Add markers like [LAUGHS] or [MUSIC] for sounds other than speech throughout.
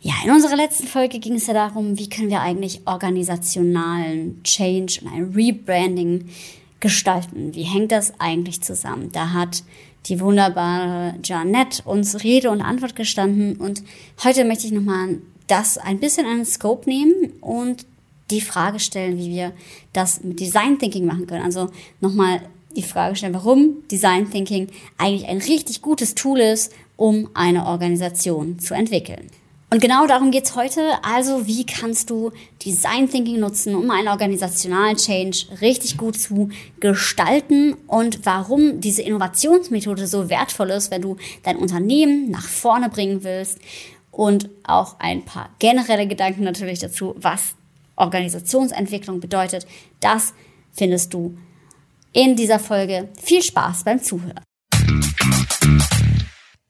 Ja, in unserer letzten Folge ging es ja darum, wie können wir eigentlich organisationalen Change und ein Rebranding gestalten? Wie hängt das eigentlich zusammen? Da hat die wunderbare Janette uns Rede und Antwort gestanden und heute möchte ich nochmal das ein bisschen an den Scope nehmen und die Frage stellen, wie wir das mit Design Thinking machen können. Also nochmal die Frage stellen, warum Design Thinking eigentlich ein richtig gutes Tool ist, um eine Organisation zu entwickeln. Und genau darum geht's heute. Also, wie kannst du Design Thinking nutzen, um einen organisationalen Change richtig gut zu gestalten und warum diese Innovationsmethode so wertvoll ist, wenn du dein Unternehmen nach vorne bringen willst und auch ein paar generelle Gedanken natürlich dazu, was Organisationsentwicklung bedeutet. Das findest du in dieser Folge. Viel Spaß beim Zuhören.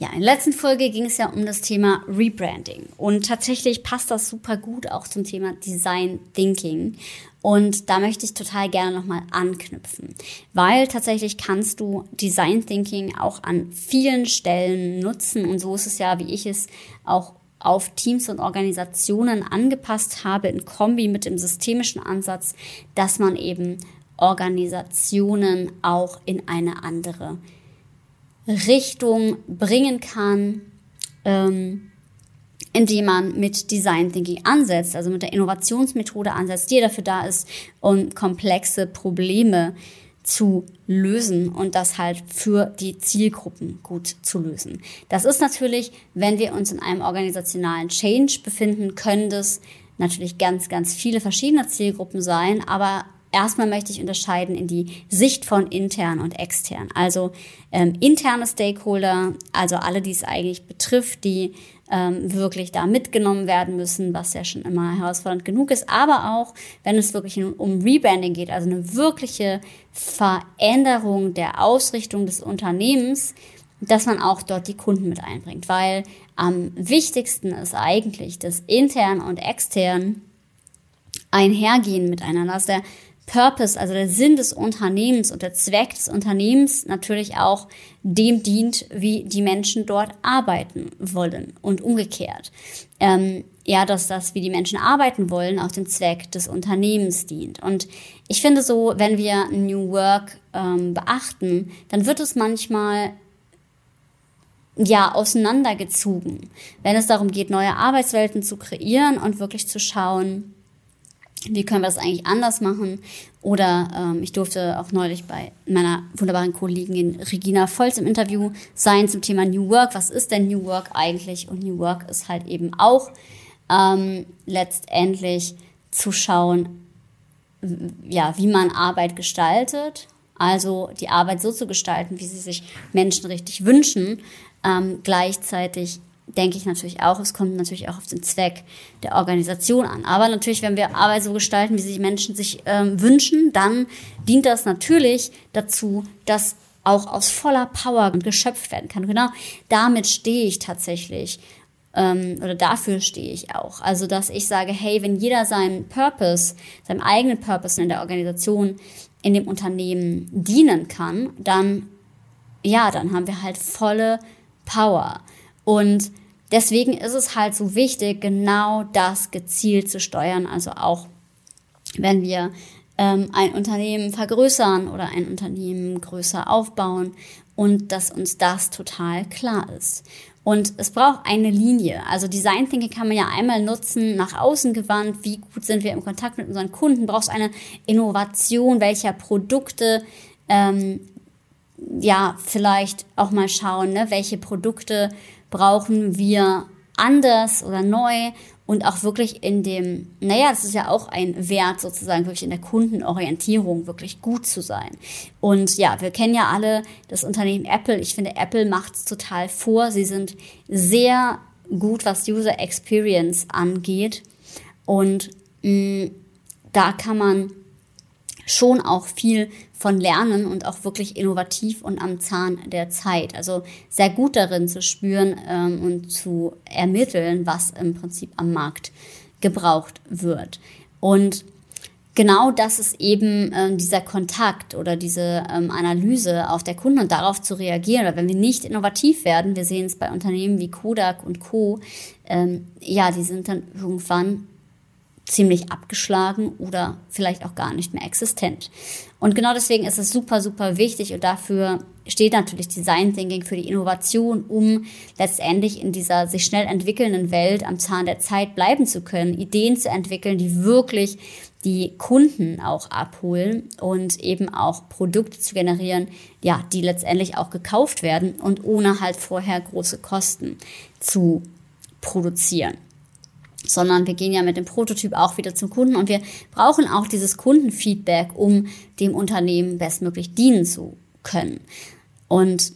Ja, in der letzten Folge ging es ja um das Thema Rebranding. Und tatsächlich passt das super gut auch zum Thema Design Thinking. Und da möchte ich total gerne nochmal anknüpfen, weil tatsächlich kannst du Design Thinking auch an vielen Stellen nutzen. Und so ist es ja, wie ich es auch auf Teams und Organisationen angepasst habe, in Kombi mit dem systemischen Ansatz, dass man eben Organisationen auch in eine andere Richtung bringen kann, ähm, indem man mit Design Thinking ansetzt, also mit der Innovationsmethode ansetzt, die dafür da ist, um komplexe Probleme zu lösen und das halt für die Zielgruppen gut zu lösen. Das ist natürlich, wenn wir uns in einem organisationalen Change befinden, können das natürlich ganz, ganz viele verschiedene Zielgruppen sein, aber Erstmal möchte ich unterscheiden in die Sicht von intern und extern. Also ähm, interne Stakeholder, also alle, die es eigentlich betrifft, die ähm, wirklich da mitgenommen werden müssen, was ja schon immer herausfordernd genug ist. Aber auch, wenn es wirklich um Rebranding geht, also eine wirkliche Veränderung der Ausrichtung des Unternehmens, dass man auch dort die Kunden mit einbringt. Weil am wichtigsten ist eigentlich, dass intern und extern einhergehen miteinander. Also der Purpose, also der Sinn des Unternehmens und der Zweck des Unternehmens natürlich auch dem dient, wie die Menschen dort arbeiten wollen und umgekehrt. Ähm, ja, dass das, wie die Menschen arbeiten wollen, auch dem Zweck des Unternehmens dient. Und ich finde so, wenn wir New Work ähm, beachten, dann wird es manchmal ja, auseinandergezogen, wenn es darum geht, neue Arbeitswelten zu kreieren und wirklich zu schauen, wie können wir das eigentlich anders machen? Oder ähm, ich durfte auch neulich bei meiner wunderbaren Kollegin Regina Volz im Interview sein zum Thema New Work. Was ist denn New Work eigentlich? Und New Work ist halt eben auch ähm, letztendlich zu schauen, ja, wie man Arbeit gestaltet. Also die Arbeit so zu gestalten, wie sie sich Menschen richtig wünschen, ähm, gleichzeitig denke ich natürlich auch, es kommt natürlich auch auf den Zweck der Organisation an. Aber natürlich, wenn wir Arbeit so gestalten, wie sich Menschen sich ähm, wünschen, dann dient das natürlich dazu, dass auch aus voller Power geschöpft werden kann. Genau damit stehe ich tatsächlich ähm, oder dafür stehe ich auch. Also, dass ich sage, hey, wenn jeder seinen Purpose, seinem eigenen Purpose in der Organisation, in dem Unternehmen dienen kann, dann, ja, dann haben wir halt volle Power. Und deswegen ist es halt so wichtig, genau das gezielt zu steuern. Also auch wenn wir ähm, ein Unternehmen vergrößern oder ein Unternehmen größer aufbauen und dass uns das total klar ist. Und es braucht eine Linie. Also Design Thinking kann man ja einmal nutzen, nach außen gewandt. Wie gut sind wir im Kontakt mit unseren Kunden? Brauchst eine Innovation, welcher Produkte ähm, ja, vielleicht auch mal schauen, ne, welche Produkte brauchen wir anders oder neu und auch wirklich in dem, naja, das ist ja auch ein Wert sozusagen, wirklich in der Kundenorientierung wirklich gut zu sein. Und ja, wir kennen ja alle das Unternehmen Apple. Ich finde, Apple macht es total vor. Sie sind sehr gut, was User Experience angeht. Und mh, mm, da kann man schon auch viel von lernen und auch wirklich innovativ und am Zahn der Zeit. Also sehr gut darin zu spüren ähm, und zu ermitteln, was im Prinzip am Markt gebraucht wird. Und genau das ist eben ähm, dieser Kontakt oder diese ähm, Analyse auf der Kunde und darauf zu reagieren. Oder wenn wir nicht innovativ werden, wir sehen es bei Unternehmen wie Kodak und Co., ähm, ja, die sind dann irgendwann ziemlich abgeschlagen oder vielleicht auch gar nicht mehr existent. Und genau deswegen ist es super, super wichtig und dafür steht natürlich Design Thinking für die Innovation, um letztendlich in dieser sich schnell entwickelnden Welt am Zahn der Zeit bleiben zu können, Ideen zu entwickeln, die wirklich die Kunden auch abholen und eben auch Produkte zu generieren, ja, die letztendlich auch gekauft werden und ohne halt vorher große Kosten zu produzieren sondern wir gehen ja mit dem Prototyp auch wieder zum Kunden und wir brauchen auch dieses Kundenfeedback, um dem Unternehmen bestmöglich dienen zu können und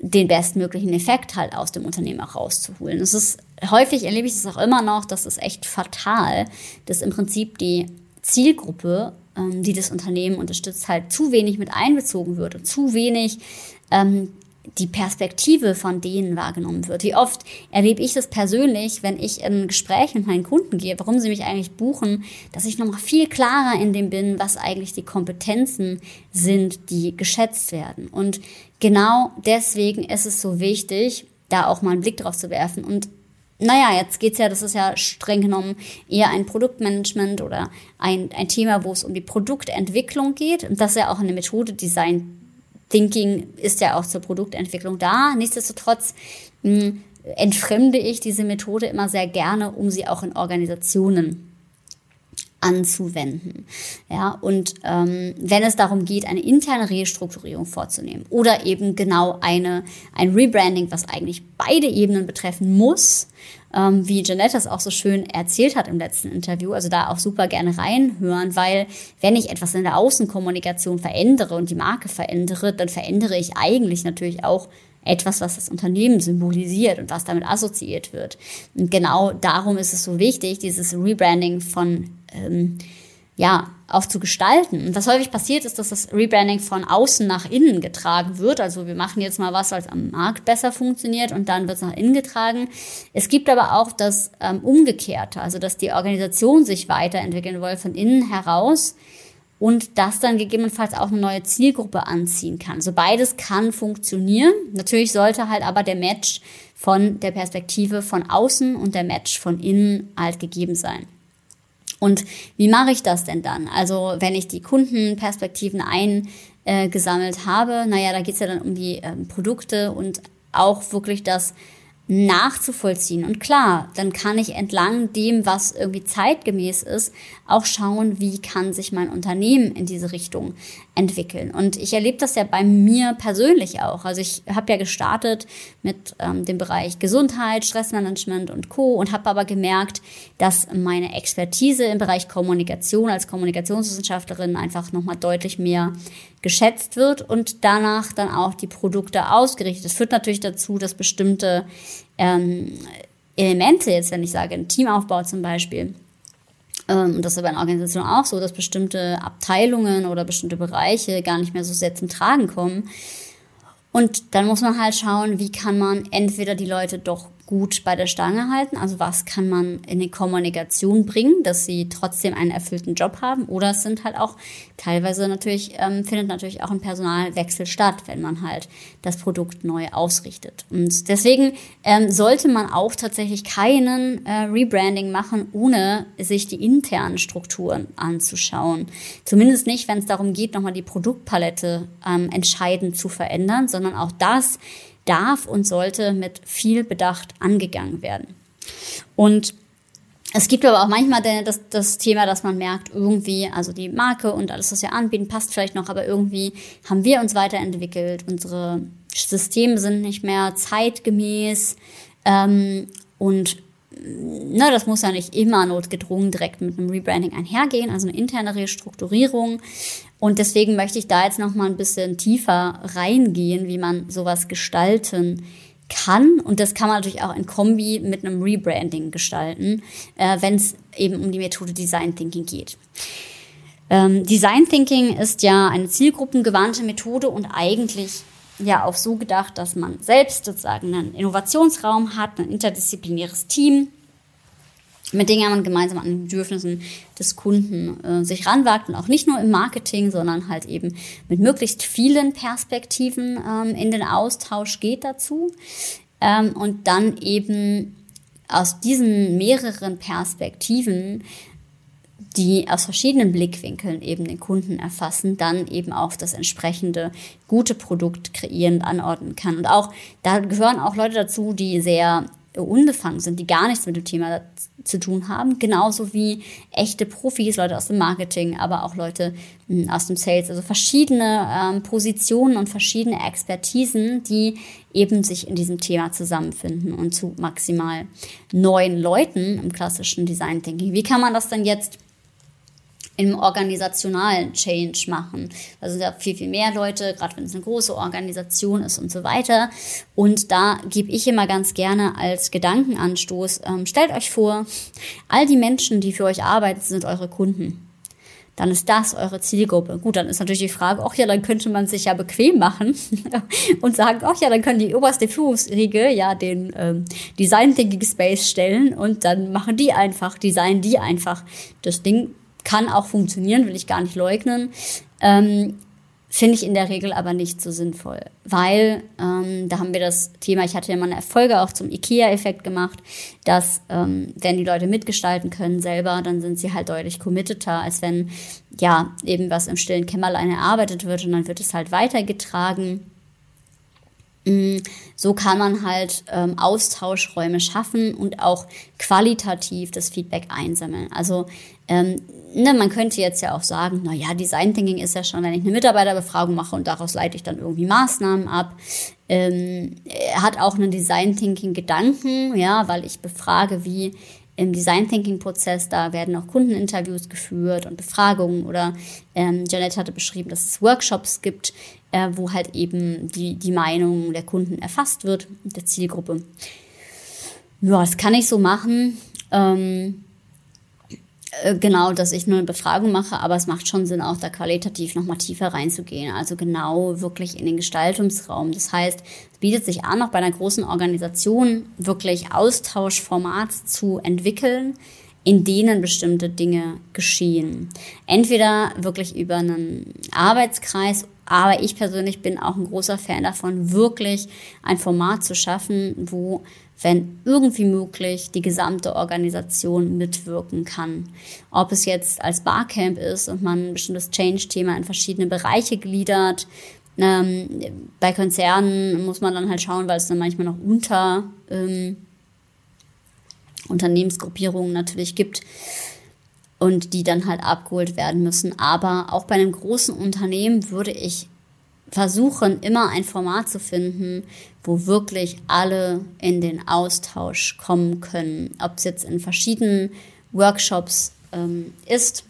den bestmöglichen Effekt halt aus dem Unternehmen auch rauszuholen. Es ist häufig erlebe ich es auch immer noch, das ist echt fatal, dass im Prinzip die Zielgruppe, ähm, die das Unternehmen unterstützt, halt zu wenig mit einbezogen wird und zu wenig ähm, die Perspektive von denen wahrgenommen wird. Wie oft erlebe ich das persönlich, wenn ich in ein Gespräch mit meinen Kunden gehe, warum sie mich eigentlich buchen, dass ich nochmal viel klarer in dem bin, was eigentlich die Kompetenzen sind, die geschätzt werden. Und genau deswegen ist es so wichtig, da auch mal einen Blick drauf zu werfen. Und naja, jetzt geht's ja, das ist ja streng genommen eher ein Produktmanagement oder ein, ein Thema, wo es um die Produktentwicklung geht. Und das ist ja auch eine Methode, Design Thinking ist ja auch zur Produktentwicklung da. Nichtsdestotrotz mh, hm, entfremde ich diese Methode immer sehr gerne, um sie auch in Organisationen anzuwenden. Ja, und ähm, wenn es darum geht, eine interne Restrukturierung vorzunehmen oder eben genau eine, ein Rebranding, was eigentlich beide Ebenen betreffen muss, ähm, wie Janette das auch so schön erzählt hat im letzten Interview. Also da auch super gerne reinhören, weil wenn ich etwas in der Außenkommunikation verändere und die Marke verändere, dann verändere ich eigentlich natürlich auch etwas, was das Unternehmen symbolisiert und was damit assoziiert wird. Und genau darum ist es so wichtig, dieses Rebranding von ähm, ja, auch zu gestalten. Und was häufig passiert, ist, dass das Rebranding von außen nach innen getragen wird. Also wir machen jetzt mal was, was am Markt besser funktioniert und dann wird es nach innen getragen. Es gibt aber auch das ähm, Umgekehrte, also dass die Organisation sich weiterentwickeln will von innen heraus und das dann gegebenenfalls auch eine neue Zielgruppe anziehen kann. Also beides kann funktionieren. Natürlich sollte halt aber der Match von der Perspektive von außen und der Match von innen halt gegeben sein. Und wie mache ich das denn dann? Also wenn ich die Kundenperspektiven eingesammelt habe, naja, da geht es ja dann um die äh, Produkte und auch wirklich das nachzuvollziehen. Und klar, dann kann ich entlang dem, was irgendwie zeitgemäß ist, auch schauen, wie kann sich mein Unternehmen in diese Richtung entwickeln. Und ich erlebe das ja bei mir persönlich auch. Also ich habe ja gestartet mit ähm, dem Bereich Gesundheit, Stressmanagement und Co. und habe aber gemerkt, dass meine Expertise im Bereich Kommunikation als Kommunikationswissenschaftlerin einfach nochmal deutlich mehr geschätzt wird und danach dann auch die Produkte ausgerichtet. Das führt natürlich dazu, dass bestimmte ähm, Elemente, jetzt wenn ich sage, ein Teamaufbau zum Beispiel, das ist bei einer Organisation auch so, dass bestimmte Abteilungen oder bestimmte Bereiche gar nicht mehr so sehr zum Tragen kommen. Und dann muss man halt schauen, wie kann man entweder die Leute doch gut bei der Stange halten? Also was kann man in die Kommunikation bringen, dass sie trotzdem einen erfüllten Job haben? Oder es sind halt auch teilweise natürlich, ähm, findet natürlich auch ein Personalwechsel statt, wenn man halt das Produkt neu ausrichtet. Und deswegen ähm, sollte man auch tatsächlich keinen äh, Rebranding machen, ohne sich die internen Strukturen anzuschauen. Zumindest nicht, wenn es darum geht, nochmal die Produktpalette ähm, entscheidend zu verändern, sondern auch das darf und sollte mit viel Bedacht angegangen werden. Und es gibt aber auch manchmal das, das Thema, dass man merkt, irgendwie, also die Marke und alles, was wir anbieten, passt vielleicht noch, aber irgendwie haben wir uns weiterentwickelt, unsere Systeme sind nicht mehr zeitgemäß ähm, und na, das muss ja nicht immer notgedrungen direkt mit einem Rebranding einhergehen, also eine interne Restrukturierung. Und deswegen möchte ich da jetzt noch mal ein bisschen tiefer reingehen, wie man sowas gestalten kann. Und das kann man natürlich auch in Kombi mit einem Rebranding gestalten, äh, wenn es eben um die Methode Design Thinking geht. Ähm, Design Thinking ist ja eine zielgruppengewandte Methode und eigentlich ja auch so gedacht, dass man selbst sozusagen einen Innovationsraum hat, ein interdisziplinäres Team, mit denen man gemeinsam an den Bedürfnissen des Kunden äh, sich ranwagt und auch nicht nur im Marketing, sondern halt eben mit möglichst vielen Perspektiven ähm, in den Austausch geht dazu ähm, und dann eben aus diesen mehreren Perspektiven die aus verschiedenen Blickwinkeln eben den Kunden erfassen, dann eben auch das entsprechende gute Produkt kreieren, anordnen kann. Und auch, da gehören auch Leute dazu, die sehr unbefangen sind, die gar nichts mit dem Thema zu tun haben, genauso wie echte Profis, Leute aus dem Marketing, aber auch Leute hm, aus dem Sales, also verschiedene ähm, Positionen und verschiedene Expertisen, die eben sich in diesem Thema zusammenfinden und zu maximal neun Leuten im klassischen Design Thinking. Wie kann man das denn jetzt im organisationalen Change machen. Da sind ja viel, viel mehr Leute, gerade wenn es eine große Organisation ist und so weiter. Und da gebe ich immer ganz gerne als Gedankenanstoß, ähm, stellt euch vor, all die Menschen, die für euch arbeiten, sind eure Kunden dann ist das eure Zielgruppe. Gut, dann ist natürlich die Frage, ach ja, dann könnte man sich ja bequem machen [LAUGHS] und sagen, ach ja, dann können die oberste Führungsriege ja den ähm, Design Thinking Space stellen und dann machen die einfach, designen die einfach das Ding kann auch funktionieren, will ich gar nicht leugnen. Ähm, Finde ich in der Regel aber nicht so sinnvoll, weil ähm, da haben wir das Thema, ich hatte ja mal eine Erfolge auch zum IKEA-Effekt gemacht, dass ähm, wenn die Leute mitgestalten können selber, dann sind sie halt deutlich committeter, als wenn ja eben was im stillen Kämmerlein erarbeitet wird und dann wird es halt weitergetragen. Mm, so kann man halt ähm, Austauschräume schaffen und auch qualitativ das Feedback einsammeln. Also ähm, ne, man könnte jetzt ja auch sagen, na ja, Design Thinking ist ja schon, wenn ich eine Mitarbeiterbefragung mache und daraus leite ich dann irgendwie Maßnahmen ab. Ähm, er hat auch einen Design Thinking Gedanken, ja, weil ich befrage, wie im Design Thinking Prozess, da werden auch Kundeninterviews geführt und Befragungen oder ähm, Janet hatte beschrieben, dass es Workshops gibt, äh, wo halt eben die, die Meinung der Kunden erfasst wird, der Zielgruppe. Ja, das kann ich so machen. Ähm, äh, genau, dass ich nur eine Befragung mache, aber es macht schon Sinn, auch da qualitativ nochmal tiefer reinzugehen. Also genau wirklich in den Gestaltungsraum. Das heißt, es bietet sich an, auch bei einer großen Organisation wirklich Austauschformat zu entwickeln, in denen bestimmte Dinge geschehen. Entweder wirklich über einen Arbeitskreis, aber ich persönlich bin auch ein großer Fan davon, wirklich ein Format zu schaffen, wo wenn irgendwie möglich die gesamte Organisation mitwirken kann. Ob es jetzt als Barcamp ist und man ein bestimmtes Change-Thema in verschiedene Bereiche gliedert. Ähm, bei Konzernen muss man dann halt schauen, weil es dann manchmal noch unter ähm, Unternehmensgruppierungen natürlich gibt und die dann halt abgeholt werden müssen. Aber auch bei einem großen Unternehmen würde ich versuchen, immer ein Format zu finden, wo wirklich alle in den Austausch kommen können. Ob es jetzt in verschiedenen Workshops ähm, ist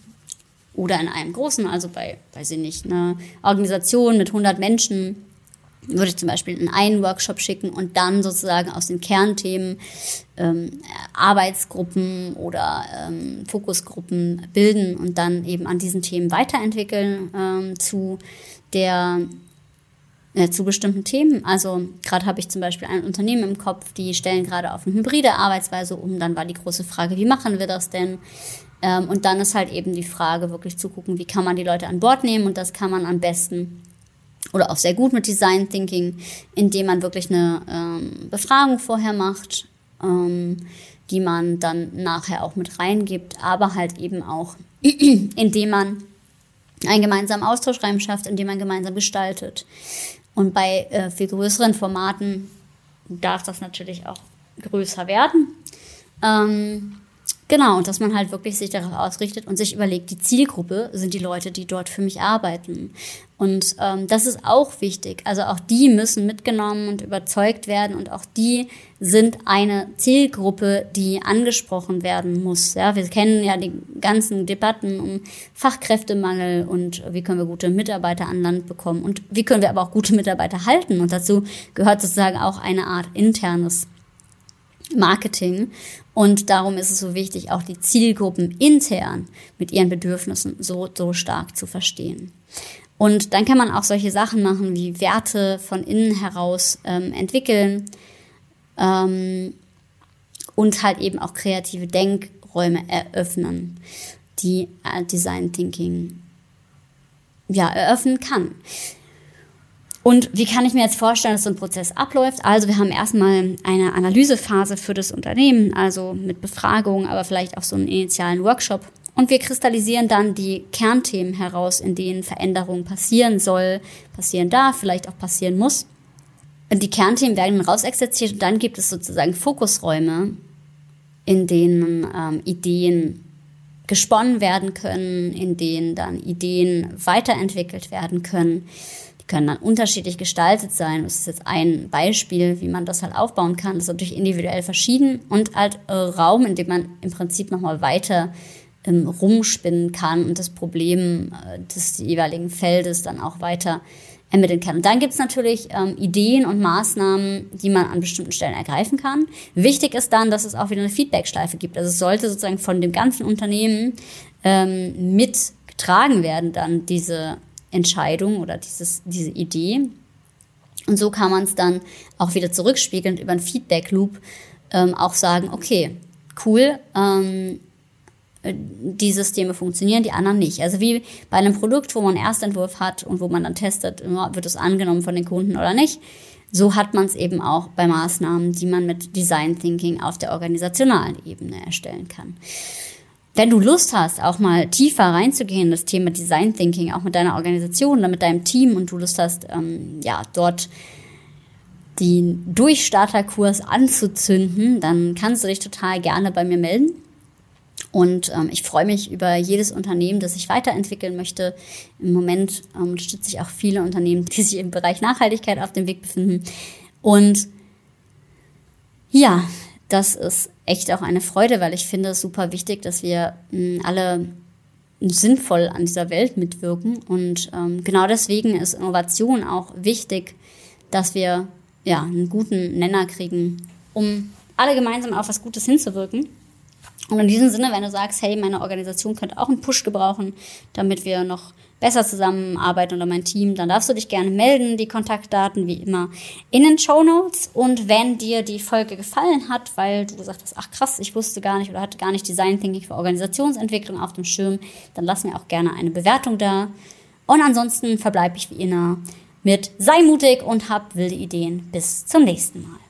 oder in einem großen, also bei, weiß ich nicht, einer Organisation mit 100 Menschen, würde ich zum Beispiel in einen Workshop schicken und dann sozusagen aus den Kernthemen ähm, Arbeitsgruppen oder ähm, Fokusgruppen bilden und dann eben an diesen Themen weiterentwickeln ähm, zu der äh, zu bestimmten Themen. Also gerade habe ich zum Beispiel ein Unternehmen im Kopf, die stellen gerade auf eine hybride Arbeitsweise um. Dann war die große Frage, wie machen wir das denn? Ähm, und dann ist halt eben die Frage, wirklich zu gucken, wie kann man die Leute an Bord nehmen. Und das kann man am besten oder auch sehr gut mit Design Thinking, indem man wirklich eine ähm, Befragung vorher macht, ähm, die man dann nachher auch mit reingibt, aber halt eben auch, [CLEARS THROAT] indem man einen gemeinsamen Austauschreim schafft, indem man gemeinsam gestaltet. Und bei äh, viel größeren Formaten darf das natürlich auch größer werden. Ähm, genau, und dass man halt wirklich sich darauf ausrichtet und sich überlegt, die Zielgruppe sind die Leute, die dort für mich arbeiten. Und ähm, das ist auch wichtig. Also auch die müssen mitgenommen und überzeugt werden und auch die sind eine Zielgruppe, die angesprochen werden muss. Ja, wir kennen ja die ganzen Debatten um Fachkräftemangel und wie können wir gute Mitarbeiter an Land bekommen und wie können wir aber auch gute Mitarbeiter halten. Und dazu gehört sozusagen auch eine Art internes Marketing. Und darum ist es so wichtig, auch die Zielgruppen intern mit ihren Bedürfnissen so, so stark zu verstehen. Und dann kann man auch solche Sachen machen wie Werte von innen heraus ähm, entwickeln ähm, und halt eben auch kreative Denkräume eröffnen, die äh, Design Thinking ja, eröffnen kann. Und wie kann ich mir jetzt vorstellen, dass so ein Prozess abläuft? Also wir haben erstmal eine Analysephase für das Unternehmen, also mit Befragung, aber vielleicht auch so einen initialen Workshop. Und wir kristallisieren dann die Kernthemen heraus, in denen Veränderung passieren soll, passieren darf, vielleicht auch passieren muss. Und die Kernthemen werden rausexerziert und dann gibt es sozusagen Fokusräume, in denen ähm, Ideen gesponnen werden können, in denen dann Ideen weiterentwickelt werden können können dann unterschiedlich gestaltet sein. Das ist jetzt ein Beispiel, wie man das halt aufbauen kann. Das ist natürlich individuell verschieden und halt äh, Raum, in dem man im Prinzip nochmal weiter ähm, rumspinnen kann und das Problem äh, des jeweiligen Feldes dann auch weiter ermitteln kann. Und dann gibt es natürlich ähm, Ideen und Maßnahmen, die man an bestimmten Stellen ergreifen kann. Wichtig ist dann, dass es auch wieder eine Feedbackschleife gibt. Also es sollte sozusagen von dem ganzen Unternehmen ähm, mitgetragen werden, dann diese Entscheidung oder dieses, diese Idee. Und so kann man es dann auch wieder zurückspiegelnd über einen Feedback-Loop ähm, auch sagen, okay, cool, ähm, die Systeme funktionieren, die anderen nicht. Also wie bei einem Produkt, wo man einen Erstentwurf hat und wo man dann testet, wird es angenommen von den Kunden oder nicht. So hat man es eben auch bei Maßnahmen, die man mit Design Thinking auf der organisationalen Ebene erstellen kann wenn du Lust hast, auch mal tiefer reinzugehen in das Thema Design Thinking, auch mit deiner Organisation mit deinem Team und du Lust hast, ähm, ja, dort den Durchstarterkurs anzuzünden, dann kannst du dich total gerne bei mir melden. Und ähm, ich freue mich über jedes Unternehmen, das sich weiterentwickeln möchte. Im Moment ähm, unterstütze ich auch viele Unternehmen, die sich im Bereich Nachhaltigkeit auf dem Weg befinden. Und ja, das ist echt auch eine Freude, weil ich finde es super wichtig, dass wir mh, alle sinnvoll an dieser Welt mitwirken. Und ähm, genau deswegen ist Innovation auch wichtig, dass wir ja einen guten Nenner kriegen, um alle gemeinsam auf was Gutes hinzuwirken. Und in diesem Sinne, wenn du sagst, hey, meine Organisation könnte auch einen Push gebrauchen, damit wir noch besser zusammenarbeiten oder mein Team, dann darfst du dich gerne melden. Die Kontaktdaten wie immer in den Show Notes. Und wenn dir die Folge gefallen hat, weil du gesagt hast, ach krass, ich wusste gar nicht oder hatte gar nicht Design Thinking für Organisationsentwicklung auf dem Schirm, dann lass mir auch gerne eine Bewertung da. Und ansonsten verbleibe ich wie immer mit sei mutig und hab wilde Ideen. Bis zum nächsten Mal.